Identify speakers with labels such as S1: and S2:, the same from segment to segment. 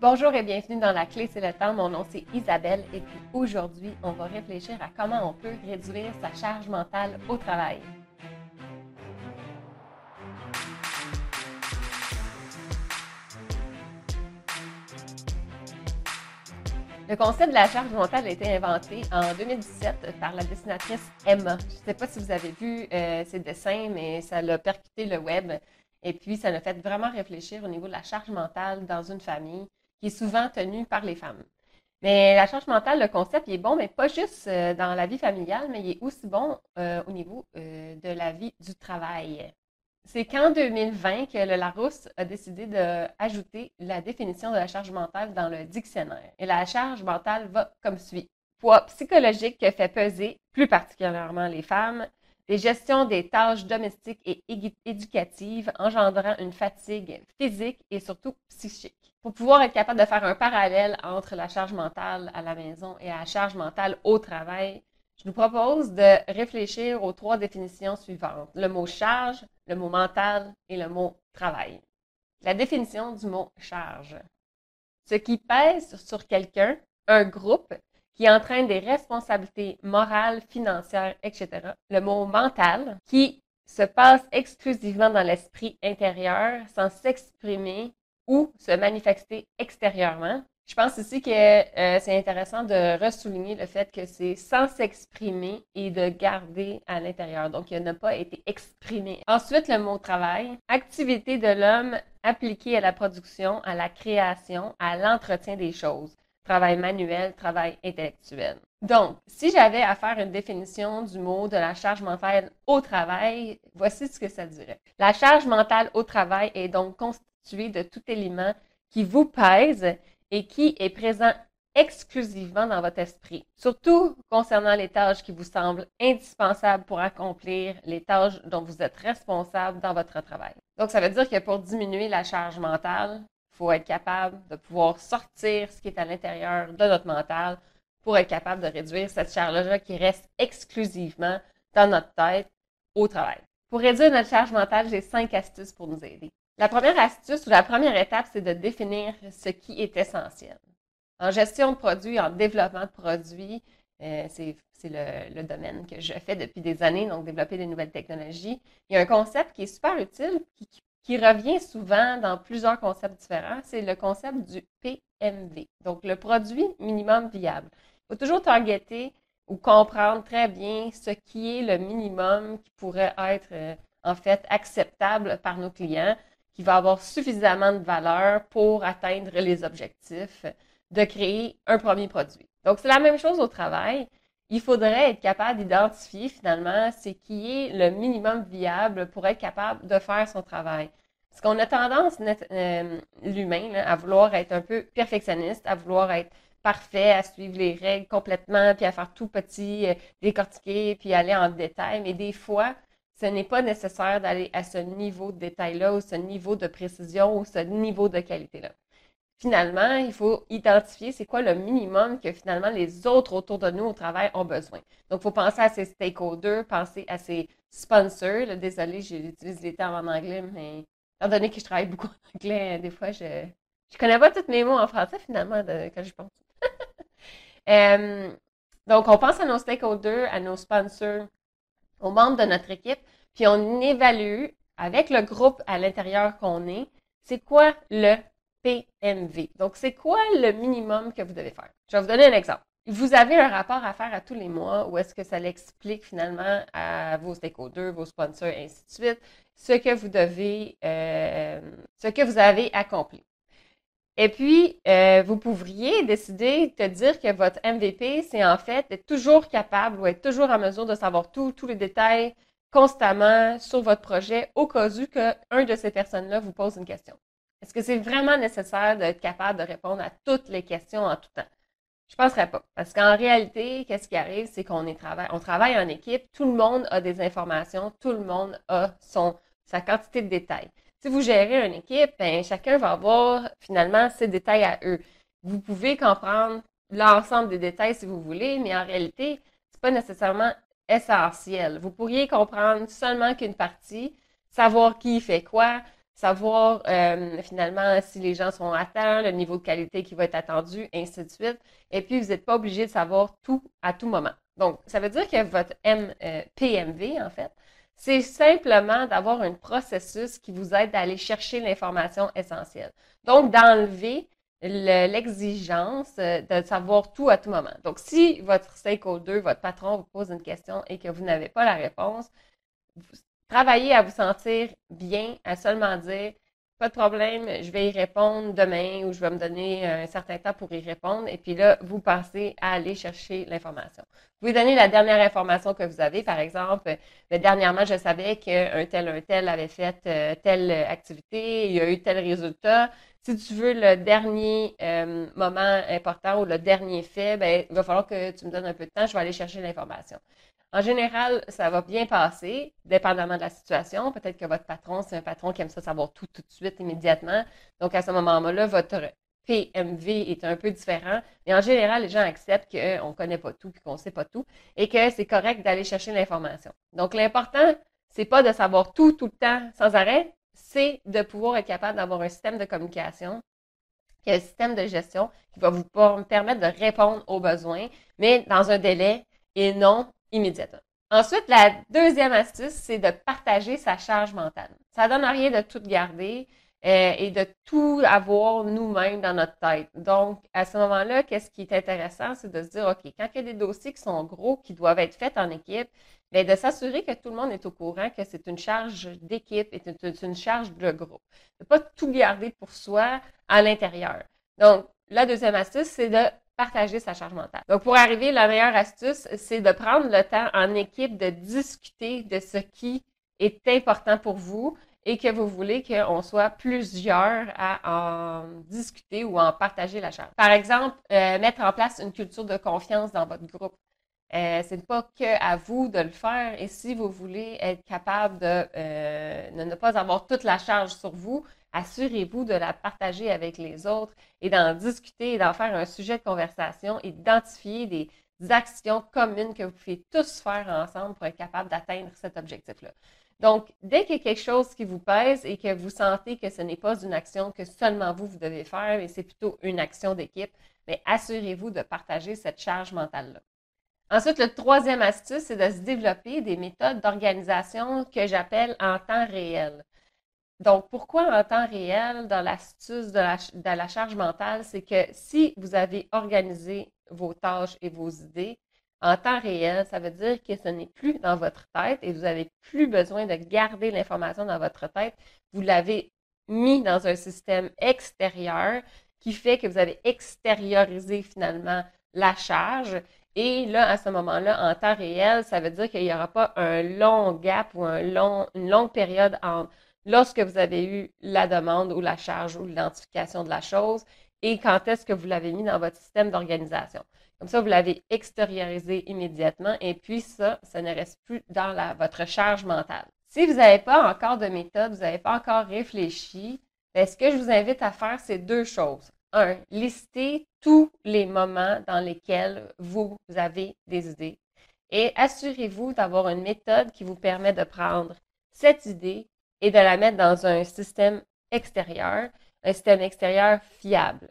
S1: Bonjour et bienvenue dans La Clé, c'est le temps. Mon nom c'est Isabelle et puis aujourd'hui, on va réfléchir à comment on peut réduire sa charge mentale au travail. Le concept de la charge mentale a été inventé en 2017 par la dessinatrice Emma. Je ne sais pas si vous avez vu euh, ses dessins, mais ça l'a percuté le web. Et puis, ça l'a fait vraiment réfléchir au niveau de la charge mentale dans une famille qui est souvent tenue par les femmes. Mais la charge mentale, le concept, il est bon, mais pas juste euh, dans la vie familiale, mais il est aussi bon euh, au niveau de la vie du travail. C'est qu'en 2020 que le Larousse a décidé d'ajouter la définition de la charge mentale dans le dictionnaire. Et la charge mentale va comme suit. Poids psychologique que fait peser, plus particulièrement les femmes, des gestions des tâches domestiques et éducatives engendrant une fatigue physique et surtout psychique. Pour pouvoir être capable de faire un parallèle entre la charge mentale à la maison et la charge mentale au travail, je nous propose de réfléchir aux trois définitions suivantes. Le mot charge, le mot mental et le mot travail. La définition du mot charge. Ce qui pèse sur quelqu'un, un groupe, qui entraîne des responsabilités morales, financières, etc. Le mot mental, qui se passe exclusivement dans l'esprit intérieur sans s'exprimer ou se manifester extérieurement. Je pense aussi que euh, c'est intéressant de ressouligner le fait que c'est sans s'exprimer et de garder à l'intérieur. Donc, il n'a pas été exprimé. Ensuite, le mot travail. Activité de l'homme appliquée à la production, à la création, à l'entretien des choses. Travail manuel, travail intellectuel. Donc, si j'avais à faire une définition du mot de la charge mentale au travail, voici ce que ça dirait. La charge mentale au travail est donc constituée de tout élément qui vous pèse et qui est présent exclusivement dans votre esprit, surtout concernant les tâches qui vous semblent indispensables pour accomplir les tâches dont vous êtes responsable dans votre travail. Donc, ça veut dire que pour diminuer la charge mentale, faut être capable de pouvoir sortir ce qui est à l'intérieur de notre mental pour être capable de réduire cette charge-là qui reste exclusivement dans notre tête au travail. Pour réduire notre charge mentale, j'ai cinq astuces pour nous aider. La première astuce ou la première étape, c'est de définir ce qui est essentiel. En gestion de produits, en développement de produits, euh, c'est le, domaine que je fais depuis des années, donc développer des nouvelles technologies. Il y a un concept qui est super utile, qui, qui revient souvent dans plusieurs concepts différents, c'est le concept du PMV, donc le produit minimum viable. Il faut toujours targeter ou comprendre très bien ce qui est le minimum qui pourrait être euh, en fait acceptable par nos clients qui va avoir suffisamment de valeur pour atteindre les objectifs de créer un premier produit. Donc, c'est la même chose au travail. Il faudrait être capable d'identifier finalement ce qui est le minimum viable pour être capable de faire son travail. Parce qu'on a tendance, euh, l'humain, à vouloir être un peu perfectionniste, à vouloir être parfait, à suivre les règles complètement, puis à faire tout petit, euh, décortiquer, puis aller en détail. Mais des fois, ce n'est pas nécessaire d'aller à ce niveau de détail-là ou ce niveau de précision ou ce niveau de qualité-là. Finalement, il faut identifier c'est quoi le minimum que finalement les autres autour de nous au travail ont besoin. Donc, il faut penser à ces stakeholders, penser à ces sponsors. désolé, j'utilise les termes en anglais, mais étant donné que je travaille beaucoup en anglais, des fois, je ne connais pas tous mes mots en français finalement quand je pense. Euh, donc, on pense à nos stakeholders, à nos sponsors, aux membres de notre équipe, puis on évalue avec le groupe à l'intérieur qu'on est, c'est quoi le PMV. Donc, c'est quoi le minimum que vous devez faire? Je vais vous donner un exemple. Vous avez un rapport à faire à tous les mois où est-ce que ça l'explique finalement à vos stakeholders, vos sponsors, ainsi de suite, ce que vous devez, euh, ce que vous avez accompli. Et puis, euh, vous pourriez décider de dire que votre MVP, c'est en fait être toujours capable ou être toujours en mesure de savoir tous les détails constamment sur votre projet au cas où qu'un de ces personnes-là vous pose une question. Est-ce que c'est vraiment nécessaire d'être capable de répondre à toutes les questions en tout temps? Je ne penserais pas. Parce qu'en réalité, qu'est-ce qui arrive, c'est qu'on on travaille en équipe, tout le monde a des informations, tout le monde a son, sa quantité de détails. Si vous gérez une équipe, ben, chacun va avoir finalement ses détails à eux. Vous pouvez comprendre l'ensemble des détails si vous voulez, mais en réalité, c'est pas nécessairement essentiel. Vous pourriez comprendre seulement qu'une partie, savoir qui fait quoi, savoir euh, finalement si les gens sont atteints, le niveau de qualité qui va être attendu, ainsi de suite. Et puis, vous n'êtes pas obligé de savoir tout à tout moment. Donc, ça veut dire que votre euh, PMV, en fait, c'est simplement d'avoir un processus qui vous aide à aller chercher l'information essentielle. Donc, d'enlever l'exigence euh, de savoir tout à tout moment. Donc, si votre stakeholder, votre patron vous pose une question et que vous n'avez pas la réponse, travaillez à vous sentir bien, à seulement dire pas de problème, je vais y répondre demain ou je vais me donner un certain temps pour y répondre. Et puis là, vous pensez à aller chercher l'information. Vous pouvez donner la dernière information que vous avez. Par exemple, ben, dernièrement, je savais qu'un tel, un tel avait fait euh, telle activité, il y a eu tel résultat. Si tu veux le dernier euh, moment important ou le dernier fait, ben, il va falloir que tu me donnes un peu de temps, je vais aller chercher l'information. En général, ça va bien passer, dépendamment de la situation. Peut-être que votre patron, c'est un patron qui aime ça savoir tout tout de suite, immédiatement. Donc, à ce moment-là, votre PMV est un peu différent. Mais en général, les gens acceptent qu'on ne connaît pas tout, qu'on ne sait pas tout, et que c'est correct d'aller chercher l'information. Donc, l'important, c'est pas de savoir tout, tout le temps, sans arrêt, c'est de pouvoir être capable d'avoir un système de communication, un système de gestion qui va vous permettre de répondre aux besoins, mais dans un délai et non immédiatement. Ensuite, la deuxième astuce, c'est de partager sa charge mentale. Ça donne rien de tout garder euh, et de tout avoir nous-mêmes dans notre tête. Donc, à ce moment-là, qu'est-ce qui est intéressant, c'est de se dire, OK, quand il y a des dossiers qui sont gros, qui doivent être faits en équipe, bien, de s'assurer que tout le monde est au courant que c'est une charge d'équipe et c'est une charge de groupe. De ne pas tout garder pour soi à l'intérieur. Donc, la deuxième astuce, c'est de partager sa charge mentale. Donc, pour arriver, la meilleure astuce, c'est de prendre le temps en équipe de discuter de ce qui est important pour vous et que vous voulez qu'on soit plusieurs à en discuter ou en partager la charge. Par exemple, euh, mettre en place une culture de confiance dans votre groupe. Euh, ce n'est pas que à vous de le faire et si vous voulez être capable de, euh, de ne pas avoir toute la charge sur vous, assurez-vous de la partager avec les autres et d'en discuter et d'en faire un sujet de conversation et d'identifier des actions communes que vous pouvez tous faire ensemble pour être capable d'atteindre cet objectif-là. Donc, dès qu'il y a quelque chose qui vous pèse et que vous sentez que ce n'est pas une action que seulement vous, vous devez faire, mais c'est plutôt une action d'équipe, assurez-vous de partager cette charge mentale-là. Ensuite, le troisième astuce, c'est de se développer des méthodes d'organisation que j'appelle en temps réel. Donc, pourquoi en temps réel dans l'astuce de la, charge mentale, c'est que si vous avez organisé vos tâches et vos idées en temps réel, ça veut dire que ce n'est plus dans votre tête et vous n'avez plus besoin de garder l'information dans votre tête. Vous l'avez mis dans un système extérieur qui fait que vous avez extériorisé finalement la charge. Et là, à ce moment-là, en temps réel, ça veut dire qu'il n'y aura pas un long gap ou un long, une longue période entre lorsque vous avez eu la demande ou la charge ou l'identification de la chose et quand est-ce que vous l'avez mis dans votre système d'organisation. Comme ça, vous l'avez extériorisé immédiatement et puis ça, ça ne reste plus dans votre charge mentale. Si vous n'avez pas encore de méthode, vous n'avez pas encore réfléchi, ben, ce que je vous invite à faire, c'est deux choses. Un, lister tous les moments dans lesquels vous avez des idées et assurez-vous d'avoir une méthode qui vous permet de prendre cette idée et de la mettre dans un système extérieur, un système extérieur fiable.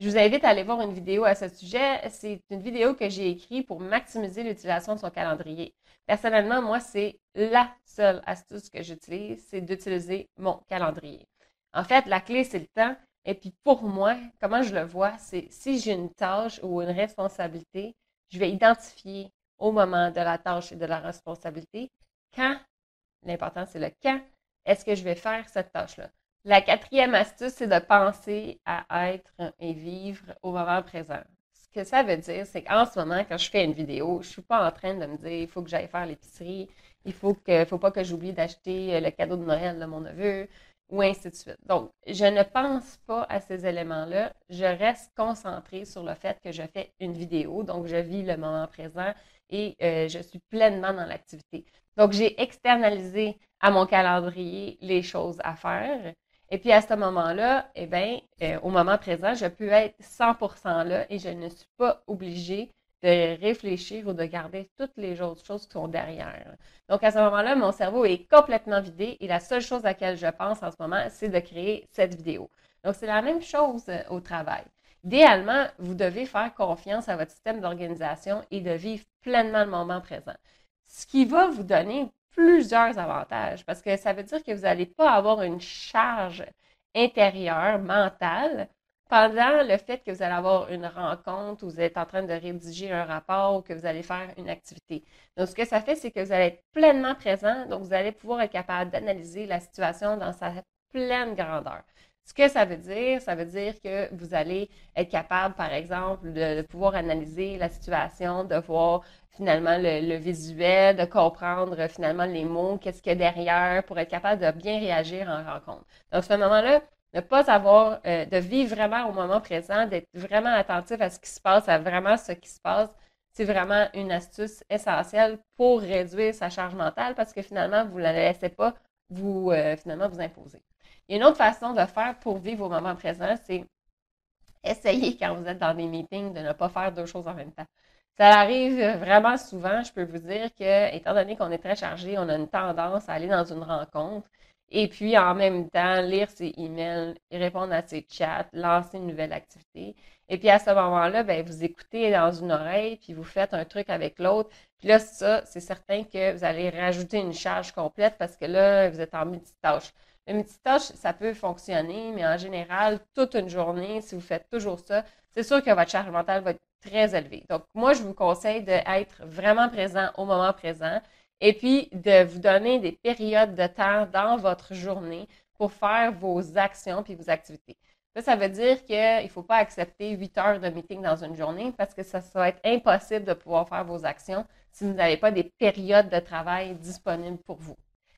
S1: Je vous invite à aller voir une vidéo à ce sujet. C'est une vidéo que j'ai écrite pour maximiser l'utilisation de son calendrier. Personnellement, moi, c'est la seule astuce que j'utilise, c'est d'utiliser mon calendrier. En fait, la clé, c'est le temps. Et puis pour moi, comment je le vois, c'est si j'ai une tâche ou une responsabilité, je vais identifier au moment de la tâche et de la responsabilité quand L'important, c'est le quand est-ce que je vais faire cette tâche-là. La quatrième astuce, c'est de penser à être et vivre au moment présent. Ce que ça veut dire, c'est qu'en ce moment, quand je fais une vidéo, je ne suis pas en train de me dire il faut que j'aille faire l'épicerie, il faut faut pas que j'oublie d'acheter le cadeau de Noël de mon neveu, ou ainsi de suite. Donc, je ne pense pas à ces éléments-là. Je reste concentrée sur le fait que je fais une vidéo, donc je vis le moment présent et euh, je suis pleinement dans l'activité. Donc, j'ai externalisé à mon calendrier les choses à faire. Et puis, à ce moment-là, eh bien, euh, au moment présent, je peux être 100% là et je ne suis pas obligée de réfléchir ou de garder toutes les autres choses qui sont derrière. Donc, à ce moment-là, mon cerveau est complètement vidé et la seule chose à laquelle je pense en ce moment, c'est de créer cette vidéo. Donc, c'est la même chose euh, au travail. Idéalement, vous devez faire confiance à votre système d'organisation et de vivre pleinement le moment présent. Ce qui va vous donner plusieurs avantages parce que ça veut dire que vous n'allez pas avoir une charge intérieure, mentale, pendant le fait que vous allez avoir une rencontre ou vous êtes en train de rédiger un rapport ou que vous allez faire une activité. Donc, ce que ça fait, c'est que vous allez être pleinement présent, donc vous allez pouvoir être capable d'analyser la situation dans sa pleine grandeur. Ce que ça veut dire, ça veut dire que vous allez être capable, par exemple, de, pouvoir analyser la situation, de voir finalement le, visuel, de comprendre finalement les mots, qu'est-ce qu'il y a derrière pour être capable de bien réagir en rencontre. Donc, ce moment-là, ne pas avoir, euh, de vivre vraiment au moment présent, d'être vraiment attentif à ce qui se passe, à vraiment ce qui se passe, c'est vraiment une astuce essentielle pour réduire sa charge mentale parce que finalement, vous ne la laissez pas vous, euh, finalement, vous imposer. Il y a une autre façon de faire pour vivre au moment présent, c'est essayer quand vous êtes dans des meetings de ne pas faire deux choses en même temps. Ça arrive vraiment souvent, je peux vous dire que, étant donné qu'on est très chargé, on a une tendance à aller dans une rencontre et puis, en même temps, lire ses emails, répondre à ses chats, lancer une nouvelle activité. Et puis, à ce moment-là, ben, vous écoutez dans une oreille, puis vous faites un truc avec l'autre. Puis là, ça, c'est certain que vous allez rajouter une charge complète parce que là, vous êtes en multitâche. Le multitâche, ça peut fonctionner, mais en général, toute une journée, si vous faites toujours ça, c'est sûr que votre charge mentale va être très élevée. Donc, moi, je vous conseille d'être vraiment présent au moment présent et puis de vous donner des périodes de temps dans votre journée pour faire vos actions puis vos activités. Ça, ça veut dire qu'il ne faut pas accepter 8 heures de meeting dans une journée parce que ça, va être impossible de pouvoir faire vos actions si vous n'avez pas des périodes de travail disponibles pour vous.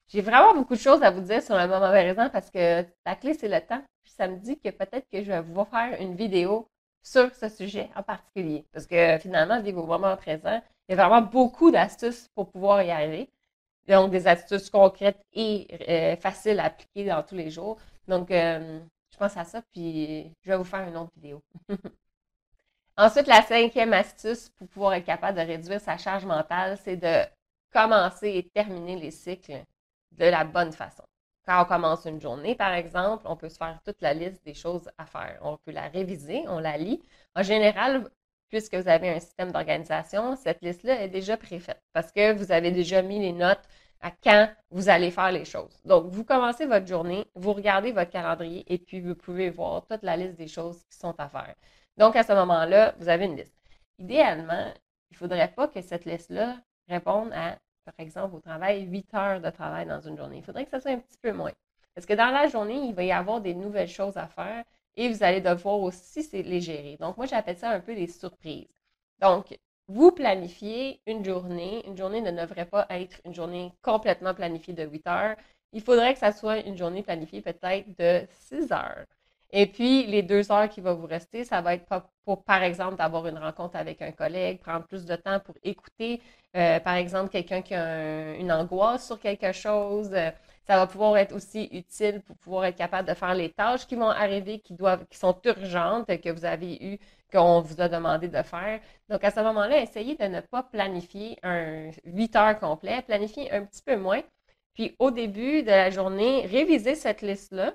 S1: J'ai vraiment beaucoup de choses à vous dire sur le moment présent parce que la clé, c'est le temps. Puis ça me dit que peut-être que je vais vous faire une vidéo sur ce sujet en particulier. Parce que finalement, vivre au moment présent, il y a vraiment beaucoup d'astuces pour pouvoir y arriver. Donc, des astuces concrètes et euh, faciles à appliquer dans tous les jours. Donc, euh, je pense à ça, puis je vais vous faire une autre vidéo. Ensuite, la cinquième astuce pour pouvoir être capable de réduire sa charge mentale, c'est de commencer et terminer les cycles de la bonne façon. Quand on commence une journée, par exemple, on peut se faire toute la liste des choses à faire. On peut la réviser, on la lit. En général, puisque vous avez un système d'organisation, cette liste-là est déjà préfaite parce que vous avez déjà mis les notes à quand vous allez faire les choses. Donc, vous commencez votre journée, vous regardez votre calendrier et puis vous pouvez voir toute la liste des choses qui sont à faire. Donc, à ce moment-là, vous avez une liste. Idéalement, il ne faudrait pas que cette liste-là réponde à, par exemple, au travail, 8 heures de travail dans une journée. Il faudrait que ça soit un petit peu moins. Parce que dans la journée, il va y avoir des nouvelles choses à faire et vous allez devoir aussi les gérer. Donc, moi, j'appelle ça un peu des surprises. Donc, vous planifiez une journée. Une journée ne devrait pas être une journée complètement planifiée de 8 heures. Il faudrait que ça soit une journée planifiée peut-être de 6 heures. Et puis, les deux heures qui vont vous rester, ça va être pour, par exemple, d'avoir une rencontre avec un collègue, prendre plus de temps pour écouter, euh, par exemple, quelqu'un qui a une angoisse sur quelque chose. Euh, ça va pouvoir être aussi utile pour pouvoir être capable de faire les tâches qui vont arriver, qui doivent, qui sont urgentes, que vous avez eu, qu'on vous a demandé de faire. Donc, à ce moment-là, essayez de ne pas planifier un 8 heures complet, planifiez un petit peu moins. Puis, au début de la journée, révisez cette liste-là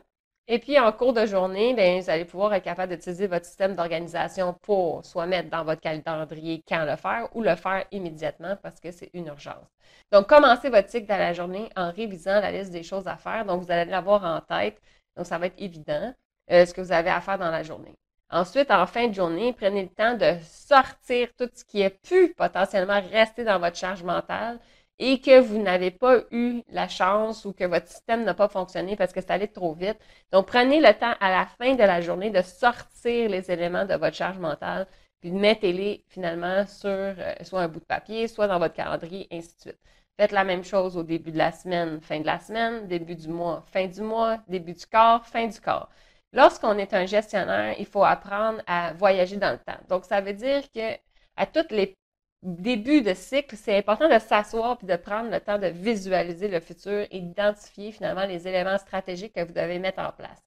S1: et puis, en cours de journée, bien, vous allez pouvoir être capable d'utiliser votre système d'organisation pour soit mettre dans votre calendrier quand le faire ou le faire immédiatement parce que c'est une urgence. Donc, commencez votre cycle dans la journée en révisant la liste des choses à faire. Donc, vous allez l'avoir en tête. Donc, ça va être évident euh, ce que vous avez à faire dans la journée. Ensuite, en fin de journée, prenez le temps de sortir tout ce qui a pu potentiellement rester dans votre charge mentale et que vous n'avez pas eu la chance ou que votre système n'a pas fonctionné parce que c'est allé trop vite. Donc, prenez le temps à la fin de la journée de sortir les éléments de votre charge mentale, puis mettez-les finalement sur euh, soit un bout de papier, soit dans votre calendrier, ainsi de suite. Faites la même chose au début de la semaine, fin de la semaine, début du mois, fin du mois, début du corps, fin du corps. Lorsqu'on est un gestionnaire, il faut apprendre à voyager dans le temps. Donc, ça veut dire que à toutes les début de cycle, c'est important de s'asseoir puis de prendre le temps de visualiser le futur et d'identifier finalement les éléments stratégiques que vous devez mettre en place.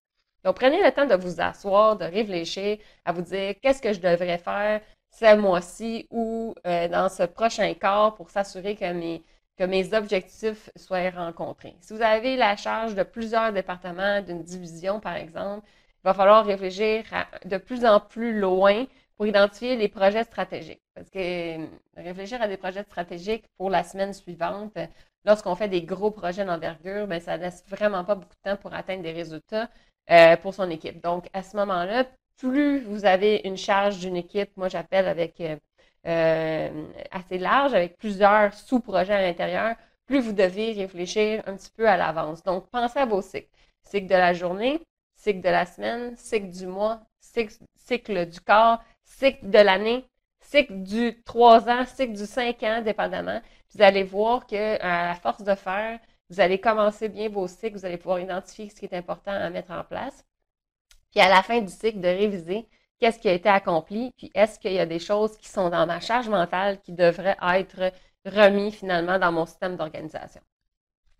S1: Donc, prenez le temps de vous asseoir, de réfléchir, à vous dire qu'est-ce que je devrais faire ce mois-ci ou euh, dans ce prochain quart pour s'assurer que mes, que mes objectifs soient rencontrés. Si vous avez la charge de plusieurs départements, d'une division par exemple, il va falloir réfléchir de plus en plus loin pour identifier les projets stratégiques. Parce que euh, réfléchir à des projets stratégiques pour la semaine suivante, lorsqu'on fait des gros projets d'envergure, ben, ça laisse vraiment pas beaucoup de temps pour atteindre des résultats euh, pour son équipe. Donc, à ce moment-là, plus vous avez une charge d'une équipe, moi j'appelle avec euh, euh, assez large, avec plusieurs sous-projets à l'intérieur, plus vous devez réfléchir un petit peu à l'avance. Donc, pensez à vos cycles. Cycle de la journée, cycle de la semaine, cycle du mois, cycle, du corps, cycle de l'année, cycle du 3 ans, cycle du 5 ans, dépendamment. Vous allez voir que à force de faire, vous allez commencer bien vos cycles, vous allez pouvoir identifier ce qui est important à mettre en place. Puis à la fin du cycle, de réviser qu'est-ce qui a été accompli, puis est-ce qu'il y a des choses qui sont dans ma charge mentale qui devraient être remis finalement dans mon système d'organisation.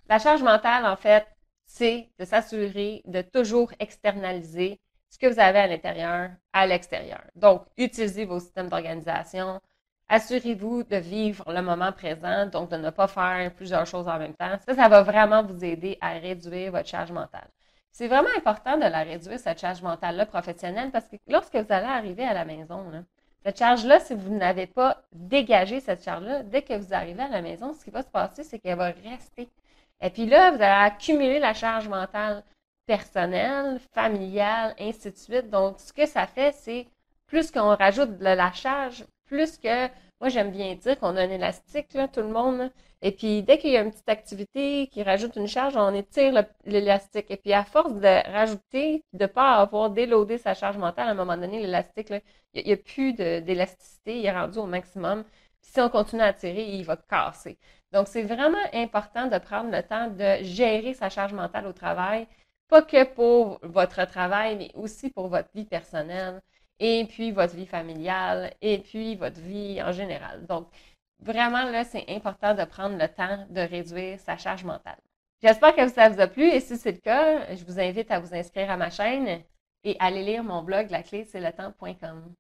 S1: La charge mentale, en fait, c'est de s'assurer de toujours externaliser ce que vous avez à l'intérieur à l'extérieur. Donc, utilisez vos systèmes d'organisation. Assurez-vous de vivre le moment présent, donc de ne pas faire plusieurs choses en même temps. Ça, ça va vraiment vous aider à réduire votre charge mentale. C'est vraiment important de la réduire, cette charge mentale-là professionnelle, parce que lorsque vous allez arriver à la maison, cette charge-là, si vous n'avez pas dégagé cette charge-là, dès que vous arrivez à la maison, ce qui va se passer, c'est qu'elle va rester. Et puis là, vous allez accumuler la charge mentale personnelle, familiale, ainsi de suite. Donc, ce que ça fait, c'est plus qu'on rajoute de la charge, plus que moi, j'aime bien dire qu'on a un élastique, là, tout le monde. Et puis, dès qu'il y a une petite activité qui rajoute une charge, on étire l'élastique. Et puis, à force de rajouter, de ne pas avoir déloadé sa charge mentale, à un moment donné, l'élastique, il n'y a, plus d'élasticité, il est rendu au maximum. Puis, si on continue à tirer, il va casser. Donc, c'est vraiment important de prendre le temps de gérer sa charge mentale au travail, pas que pour votre travail, mais aussi pour votre vie personnelle et puis votre vie familiale, et puis votre vie en général. Donc, vraiment, là, c'est important de prendre le temps de réduire sa charge mentale. J'espère que ça vous a plu et si c'est le cas, je vous invite à vous inscrire à ma chaîne et à aller lire mon blog, la clé, c'est le temps.com.